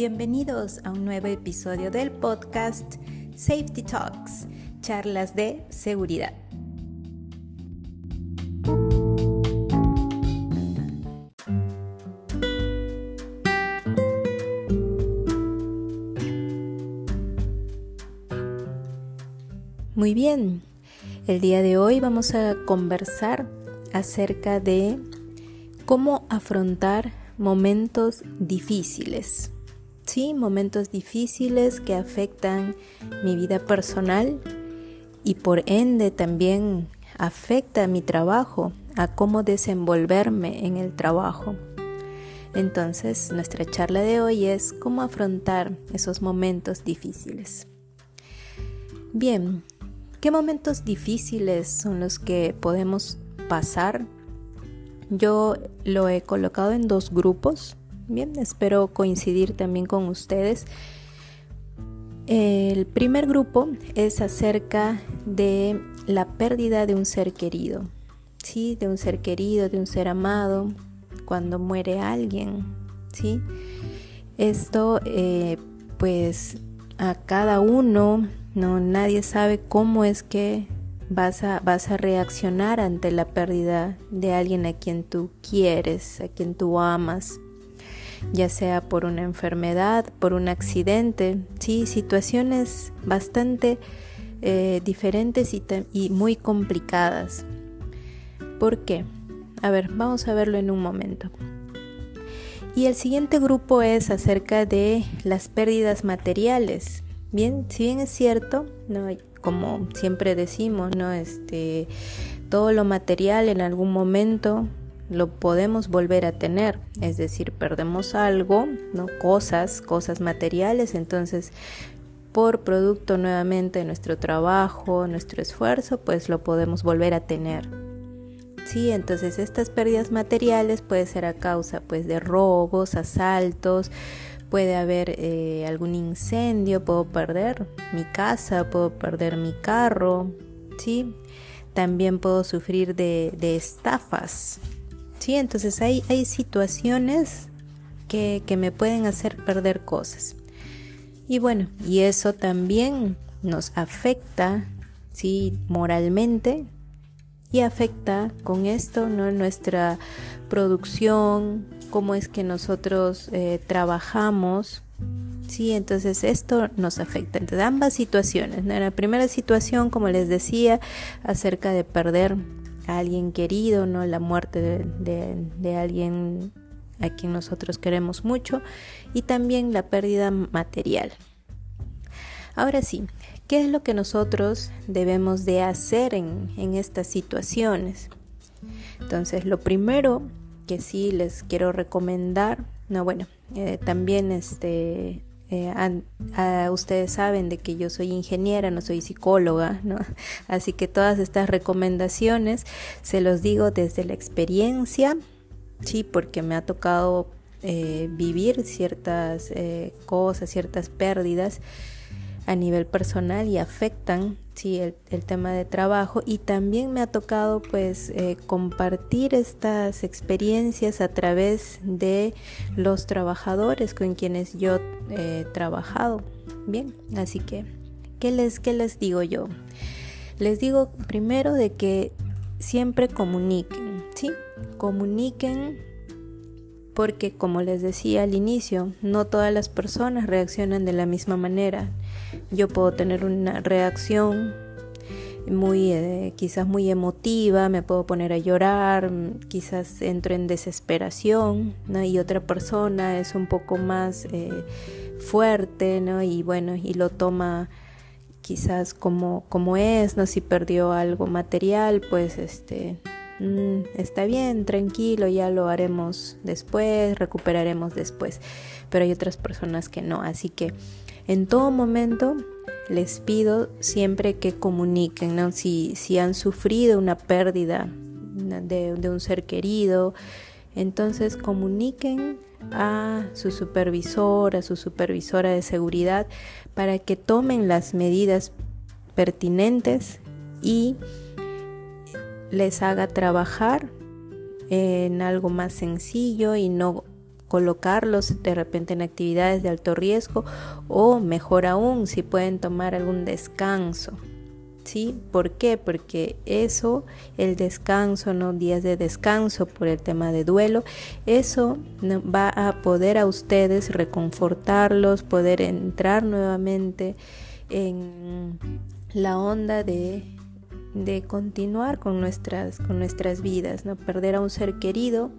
Bienvenidos a un nuevo episodio del podcast Safety Talks, charlas de seguridad. Muy bien, el día de hoy vamos a conversar acerca de cómo afrontar momentos difíciles. Sí, momentos difíciles que afectan mi vida personal y por ende también afecta mi trabajo, a cómo desenvolverme en el trabajo. Entonces, nuestra charla de hoy es cómo afrontar esos momentos difíciles. Bien, ¿qué momentos difíciles son los que podemos pasar yo lo he colocado en dos grupos. Bien, espero coincidir también con ustedes. El primer grupo es acerca de la pérdida de un ser querido, ¿sí? De un ser querido, de un ser amado, cuando muere alguien, ¿sí? Esto, eh, pues, a cada uno, no, nadie sabe cómo es que vas a, vas a reaccionar ante la pérdida de alguien a quien tú quieres, a quien tú amas, ya sea por una enfermedad, por un accidente, sí, situaciones bastante eh, diferentes y, y muy complicadas. ¿Por qué? A ver, vamos a verlo en un momento. Y el siguiente grupo es acerca de las pérdidas materiales. Bien, si bien es cierto, no, como siempre decimos, ¿no? Este, todo lo material en algún momento lo podemos volver a tener, es decir, perdemos algo, ¿no? Cosas, cosas materiales, entonces por producto nuevamente de nuestro trabajo, nuestro esfuerzo, pues lo podemos volver a tener. Sí, entonces estas pérdidas materiales puede ser a causa pues de robos, asaltos, puede haber eh, algún incendio, puedo perder mi casa, puedo perder mi carro, ¿sí? También puedo sufrir de, estafas, ¿sí? Entonces hay, hay situaciones que, que me pueden hacer perder cosas. Y bueno, y eso también nos afecta, ¿sí? Moralmente, y afecta con esto ¿no? nuestra producción, cómo es que nosotros eh, trabajamos. Sí, entonces esto nos afecta. Entonces, ambas situaciones. La primera situación, como les decía, acerca de perder a alguien querido, ¿no? La muerte de, alguien a quien nosotros queremos mucho. Y también la pérdida material. Ahora sí, ¿qué es lo que nosotros debemos de hacer en, en estas situaciones? Entonces, lo primero que sí les quiero recomendar, no, bueno, eh, también este, eh, ustedes saben de que yo soy ingeniera, no soy psicóloga, ¿no? Así que todas estas recomendaciones se los digo desde la experiencia, sí, porque me ha tocado eh, vivir ciertas cosas, ciertas pérdidas a nivel personal y afectan sí, el, tema de trabajo y también me ha tocado pues eh, compartir estas experiencias a través de los trabajadores con quienes yo he trabajado. Bien, así que, ¿qué les, qué les digo yo? Les digo primero de que siempre comuniquen, ¿sí? Comuniquen porque como les decía al inicio, no todas las personas reaccionan de la misma manera. Yo puedo tener una reacción muy eh, quizás muy emotiva, me puedo poner a llorar, quizás entro en desesperación. Y otra persona es un poco más eh, fuerte, ¿no? Y bueno, y lo toma quizás como, como es, ¿no? Si perdió algo material, pues este Mm, está bien, tranquilo, ya lo haremos después, recuperaremos después. Pero hay otras personas que no, así que en todo momento les pido siempre que comuniquen, si han sufrido una pérdida de, de un ser querido, entonces comuniquen a su supervisor, a su supervisora de seguridad, para que tomen las medidas pertinentes y les haga trabajar en algo más sencillo y no colocarlos de repente en actividades de alto riesgo o mejor aún si pueden tomar algún descanso. ¿Sí? ¿Por qué? Porque eso, el descanso, no días de descanso por el tema de duelo, eso va a poder a ustedes reconfortarlos, poder entrar nuevamente en la onda de, de continuar con nuestras, con nuestras vidas, ¿no? Perder a un ser querido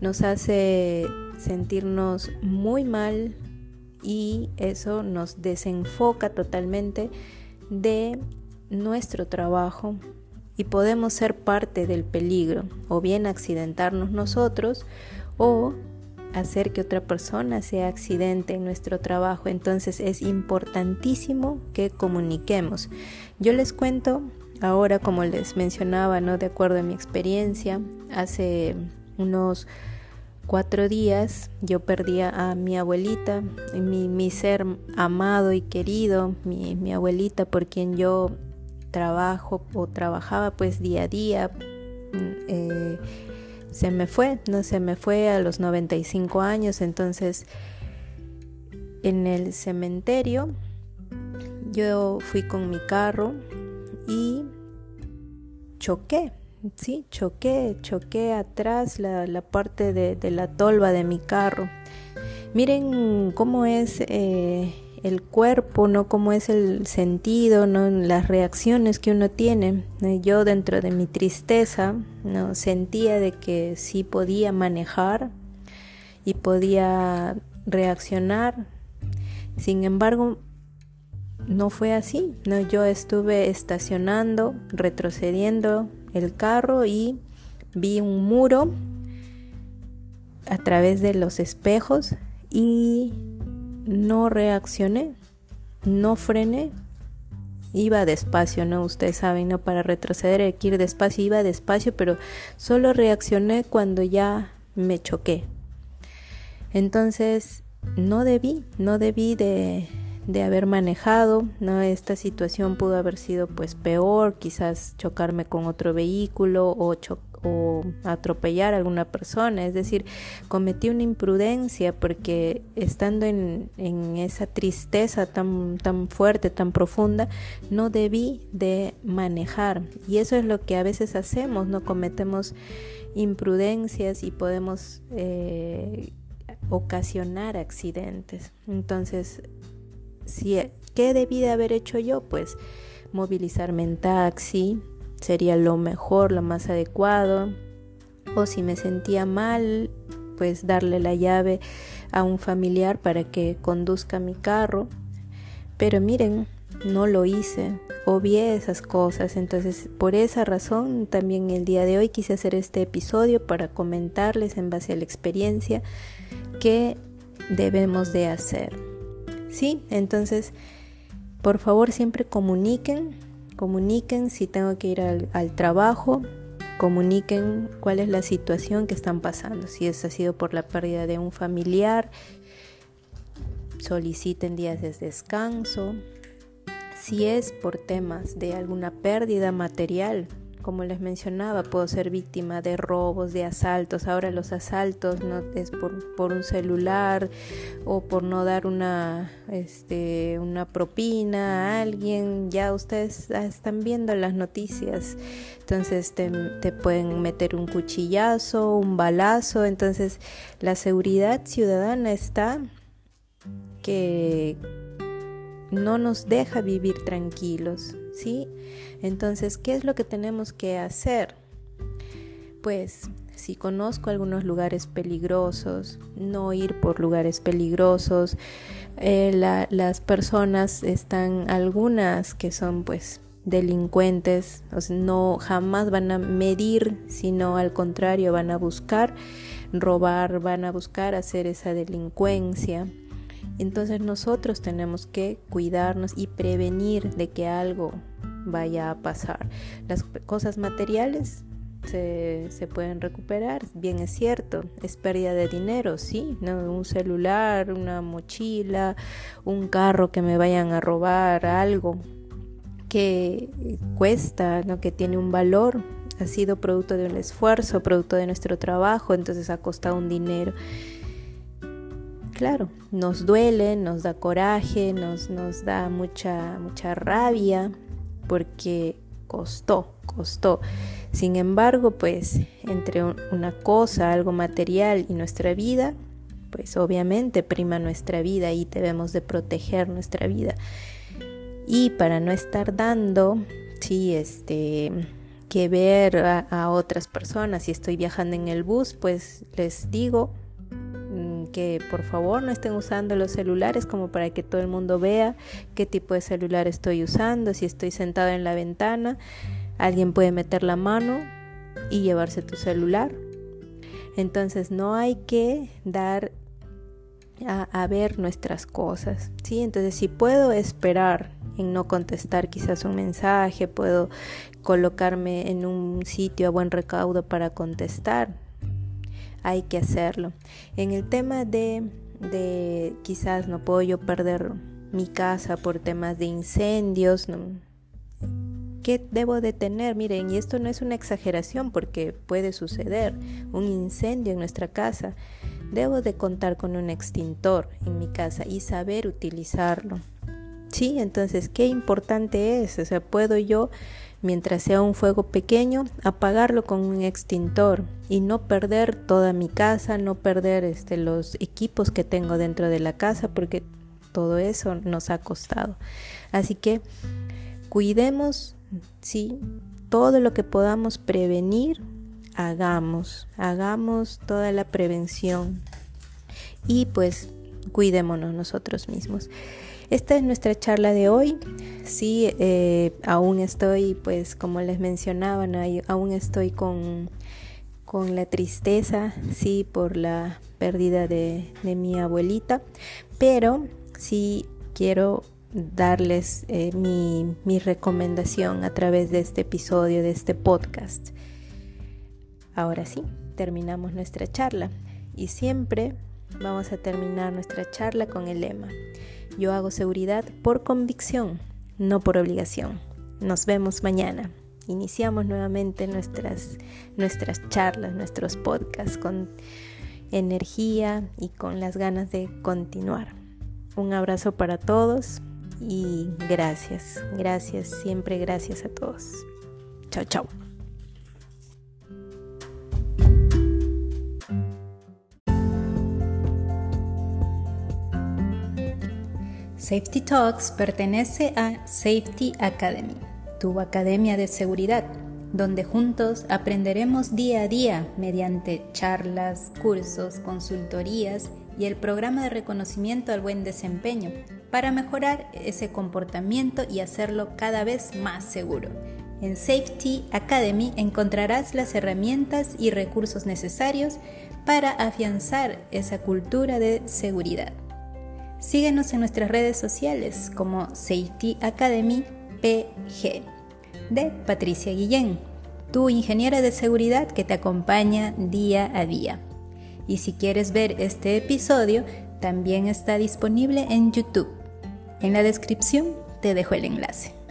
nos hace sentirnos muy mal y eso nos desenfoca totalmente de nuestro trabajo y podemos ser parte del peligro o bien accidentarnos nosotros o hacer que otra persona sea accidente en nuestro trabajo. Entonces es importantísimo que comuniquemos. Yo les cuento ahora, como les mencionaba, ¿no? de acuerdo a mi experiencia, hace unos cuatro días yo perdí a mi abuelita, mi, ser amado y querido, mi, abuelita por quien yo trabajo o trabajaba pues día a día. Eh, se me fue, no se me fue a los 95 años, entonces en el cementerio yo fui con mi carro y choqué, sí, choqué, choqué atrás la, parte de, la tolva de mi carro. Miren cómo es eh, el cuerpo, ¿no? Cómo es el sentido, ¿no? Las reacciones que uno tiene. Yo dentro de mi tristeza, ¿no? Sentía de que sí podía manejar y podía reaccionar. Sin embargo, no fue así, ¿no? Yo estuve estacionando, retrocediendo el carro y vi un muro a través de los espejos y no reaccioné, no frené, iba despacio, ¿no? Ustedes saben, ¿no? Para retroceder hay que ir despacio, iba despacio, pero solo reaccioné cuando ya me choqué. Entonces, no debí, no debí de, de haber manejado, ¿no? Esta situación pudo haber sido pues peor, quizás chocarme con otro vehículo o, atropellar a alguna persona, es decir, cometí una imprudencia porque estando en, en esa tristeza tan, tan fuerte, tan profunda, no debí de manejar y eso es lo que a veces hacemos, no cometemos imprudencias y podemos eh, ocasionar accidentes. Entonces, si, ¿qué debí de haber hecho yo? Pues movilizarme en taxi sería lo mejor, lo más adecuado. O si me sentía mal, pues darle la llave a un familiar para que conduzca mi carro. Pero miren, no lo hice, obvié esas cosas, entonces por esa razón también el día de hoy quise hacer este episodio para comentarles en base a la experiencia qué debemos de hacer. ¿Sí? Entonces, por favor siempre comuniquen, comuniquen si tengo que ir al, trabajo, comuniquen cuál es la situación que están pasando, si es ha sido por la pérdida de un familiar, soliciten días de descanso, si es por temas de alguna pérdida material, como les mencionaba, puedo ser víctima de robos, de asaltos. Ahora los asaltos no es por, un celular o por no dar una, este, una propina a alguien. Ya ustedes están viendo las noticias. Entonces te, te pueden meter un cuchillazo, un balazo. Entonces la seguridad ciudadana está que no nos deja vivir tranquilos, ¿sí? Entonces, ¿qué es lo que tenemos que hacer? Pues si conozco algunos lugares peligrosos, no ir por lugares peligrosos. Eh, las personas están, algunas que son pues delincuentes, no jamás van a medir, sino al contrario van a buscar robar, van a buscar hacer esa delincuencia. Entonces nosotros tenemos que cuidarnos y prevenir de que algo vaya a pasar. Las cosas materiales se, pueden recuperar, bien es cierto, es pérdida de dinero, sí, ¿no? un celular, una mochila, un carro que me vayan a robar, algo que cuesta, ¿no? que tiene un valor, ha sido producto de un esfuerzo, producto de nuestro trabajo, entonces ha costado un dinero. Claro, nos duele, nos da coraje, nos, nos da mucha, mucha rabia, porque costó, costó. Sin embargo, pues entre una cosa, algo material y nuestra vida, pues obviamente prima nuestra vida y debemos de proteger nuestra vida. Y para no estar dando, sí, este, que ver a, otras personas, si estoy viajando en el bus, pues les digo que por favor no estén usando los celulares como para que todo el mundo vea qué tipo de celular estoy usando, si estoy sentado en la ventana, alguien puede meter la mano y llevarse tu celular. Entonces no hay que dar a, ver nuestras cosas, ¿sí? Entonces si puedo esperar en no contestar quizás un mensaje, puedo colocarme en un sitio a buen recaudo para contestar. Hay que hacerlo. En el tema de, de quizás no puedo yo perder mi casa por temas de incendios, ¿qué debo de tener? Miren, y esto no es una exageración porque puede suceder un incendio en nuestra casa. Debo de contar con un extintor en mi casa y saber utilizarlo. Sí, entonces, qué importante es. O sea, puedo yo, mientras sea un fuego pequeño, apagarlo con un extintor y no perder toda mi casa, no perder este, los equipos que tengo dentro de la casa, porque todo eso nos ha costado. Así que cuidemos, sí, todo lo que podamos prevenir, hagamos, hagamos toda la prevención y pues cuidémonos nosotros mismos. Esta es nuestra charla de hoy. Sí, eh, aún estoy, pues como les mencionaba, aún estoy con, con la tristeza, sí, por la pérdida de, mi abuelita, pero sí quiero darles eh, mi, mi recomendación a través de este episodio, de este podcast. Ahora sí, terminamos nuestra charla y siempre vamos a terminar nuestra charla con el lema. Yo hago seguridad por convicción, no por obligación. Nos vemos mañana. Iniciamos nuevamente nuestras, nuestras charlas, nuestros podcasts con energía y con las ganas de continuar. Un abrazo para todos y gracias, gracias, siempre gracias a todos. Chao, chao. Safety Talks pertenece a Safety Academy, tu academia de seguridad, donde juntos aprenderemos día a día mediante charlas, cursos, consultorías y el programa de reconocimiento al buen desempeño para mejorar ese comportamiento y hacerlo cada vez más seguro. En Safety Academy encontrarás las herramientas y recursos necesarios para afianzar esa cultura de seguridad. Síguenos en nuestras redes sociales como Safety Academy PG de Patricia Guillén, tu ingeniera de seguridad que te acompaña día a día. Y si quieres ver este episodio, también está disponible en YouTube. En la descripción te dejo el enlace.